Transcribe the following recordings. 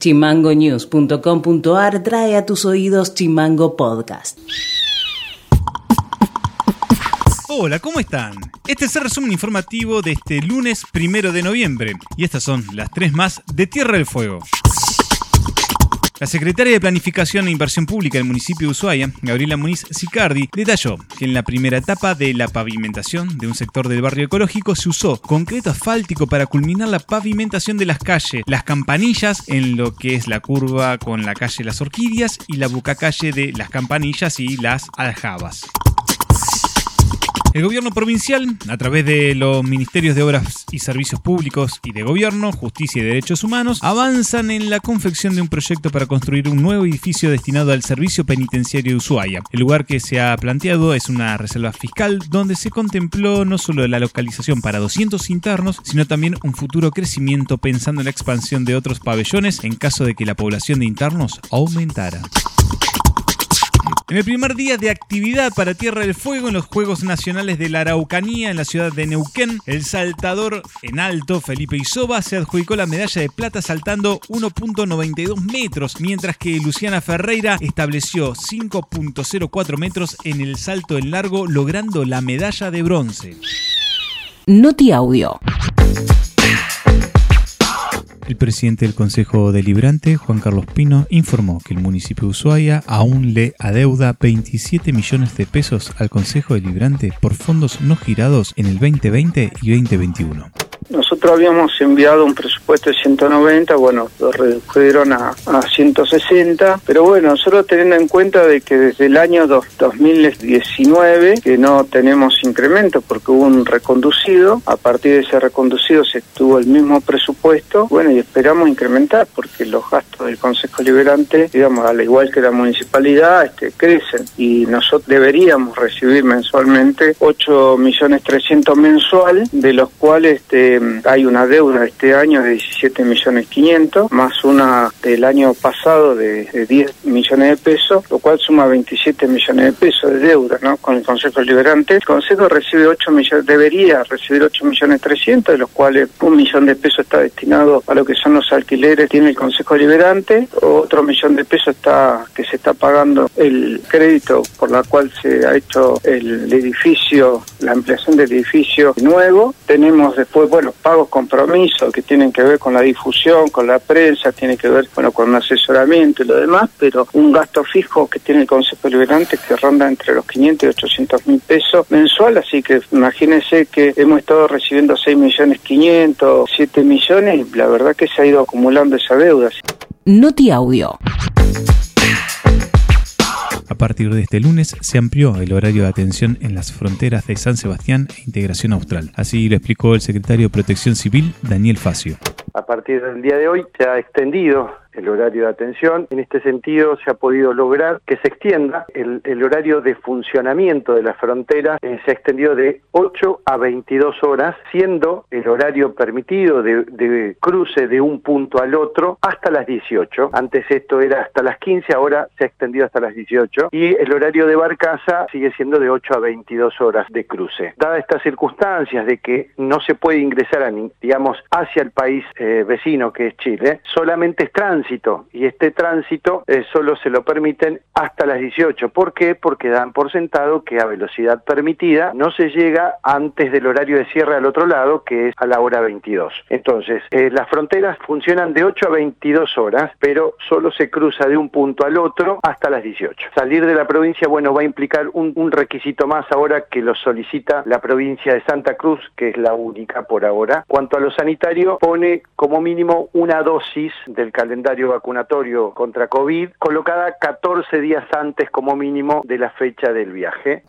Chimangonews.com.ar trae a tus oídos Chimango Podcast. Hola, ¿cómo están? Este es el resumen informativo de este lunes primero de noviembre y estas son las tres más de Tierra del Fuego. La secretaria de Planificación e Inversión Pública del municipio de Ushuaia, Gabriela Muniz Sicardi, detalló que en la primera etapa de la pavimentación de un sector del barrio ecológico se usó concreto asfáltico para culminar la pavimentación de las calles, las campanillas en lo que es la curva con la calle Las Orquídeas y la bucacalle de las campanillas y las aljabas. El gobierno provincial, a través de los ministerios de Obras y Servicios Públicos y de Gobierno, Justicia y Derechos Humanos, avanzan en la confección de un proyecto para construir un nuevo edificio destinado al servicio penitenciario de Ushuaia. El lugar que se ha planteado es una reserva fiscal donde se contempló no solo la localización para 200 internos, sino también un futuro crecimiento pensando en la expansión de otros pabellones en caso de que la población de internos aumentara. En el primer día de actividad para Tierra del Fuego en los Juegos Nacionales de la Araucanía en la ciudad de Neuquén, el saltador en alto Felipe Isoba se adjudicó la medalla de plata saltando 1.92 metros, mientras que Luciana Ferreira estableció 5.04 metros en el salto en largo, logrando la medalla de bronce. Noti Audio. El presidente del Consejo Deliberante, Juan Carlos Pino, informó que el municipio de Ushuaia aún le adeuda 27 millones de pesos al Consejo Deliberante por fondos no girados en el 2020 y 2021. Nosotros habíamos enviado un presupuesto de 190, bueno, lo redujeron a, 160, pero bueno, nosotros teniendo en cuenta de que desde el año 2019 que no tenemos incremento porque hubo un reconducido, a partir de ese reconducido se tuvo el mismo presupuesto, bueno, y esperamos incrementar porque los gastos del Consejo Liberante, digamos, al igual que la municipalidad, este, crecen y nosotros deberíamos recibir mensualmente 8 millones 300 mensual, de los cuales este, hay una deuda este año de 17 millones 500, más una del año pasado de, 10 millones de pesos, lo cual suma 27 millones de pesos de deuda, ¿no? Con el Consejo Liberante. El Consejo recibe 8 millones, debería recibir 8 millones 300, de los cuales un millón de pesos está destinado a lo que son los alquileres, tiene el Consejo Liberante, otro millón de pesos está que se está pagando el crédito por la cual se ha hecho el edificio, la ampliación del edificio nuevo. Tenemos después, bueno, pagos compromisos que tienen que ver con la difusión, con la prensa, tiene que ver bueno, con asesoramiento y lo demás, pero un gasto fijo que tiene el Consejo Liberante que ronda entre los 500 y 800 mil pesos mensual, así que imagínense que hemos estado recibiendo 6 millones 500, 7 millones la verdad que se ha ido acumulando esa deuda. Noti Audio. A partir de este lunes se amplió el horario de atención en las fronteras de San Sebastián e Integración Austral. Así lo explicó el secretario de Protección Civil, Daniel Facio. A partir del día de hoy se ha extendido el horario de atención. En este sentido, se ha podido lograr que se extienda el, horario de funcionamiento de la frontera, eh, se ha extendido de 8 a 22 horas, siendo el horario permitido de, cruce de un punto al otro hasta las 18. Antes esto era hasta las 15, ahora se ha extendido hasta las 18. Y el horario de barcaza sigue siendo de 8 a 22 horas de cruce. Dadas estas circunstancias de que no se puede ingresar, a, digamos, hacia el país eh, vecino que es Chile, solamente es y este tránsito eh, solo se lo permiten hasta las 18. ¿Por qué? Porque dan por sentado que a velocidad permitida no se llega antes del horario de cierre al otro lado, que es a la hora 22. Entonces, eh, las fronteras funcionan de 8 a 22 horas, pero solo se cruza de un punto al otro hasta las 18. Salir de la provincia, bueno, va a implicar un, un requisito más ahora que lo solicita la provincia de Santa Cruz, que es la única por ahora. Cuanto a lo sanitario, pone como mínimo una dosis del calendario vacunatorio contra COVID, colocada 14 días antes como mínimo de la fecha del viaje.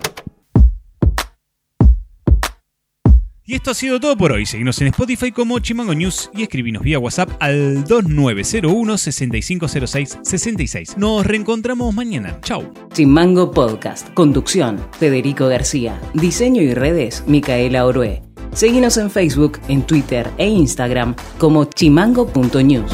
Y esto ha sido todo por hoy. Seguimos en Spotify como Chimango News y escribinos vía WhatsApp al 2901 6506 66. Nos reencontramos mañana. Chau. Chimango Podcast. Conducción: Federico García. Diseño y redes: Micaela Orué. Seguimos en Facebook, en Twitter e Instagram como chimango.news.